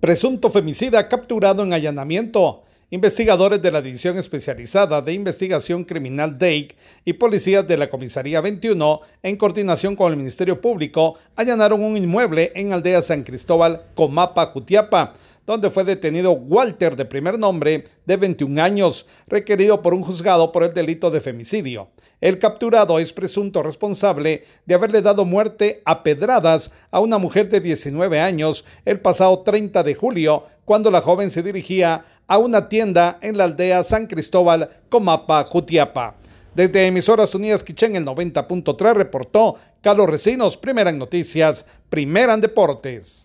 Presunto femicida capturado en allanamiento. Investigadores de la División Especializada de Investigación Criminal DEIC y policías de la Comisaría 21, en coordinación con el Ministerio Público, allanaron un inmueble en Aldea San Cristóbal, Comapa, Jutiapa, donde fue detenido Walter de primer nombre, de 21 años, requerido por un juzgado por el delito de femicidio. El capturado es presunto responsable de haberle dado muerte a pedradas a una mujer de 19 años el pasado 30 de julio, cuando la joven se dirigía a una tienda en la aldea San Cristóbal, Comapa, Jutiapa. Desde Emisoras Unidas Quichén, el 90.3 reportó Carlos Recinos, primera en noticias, primera en deportes.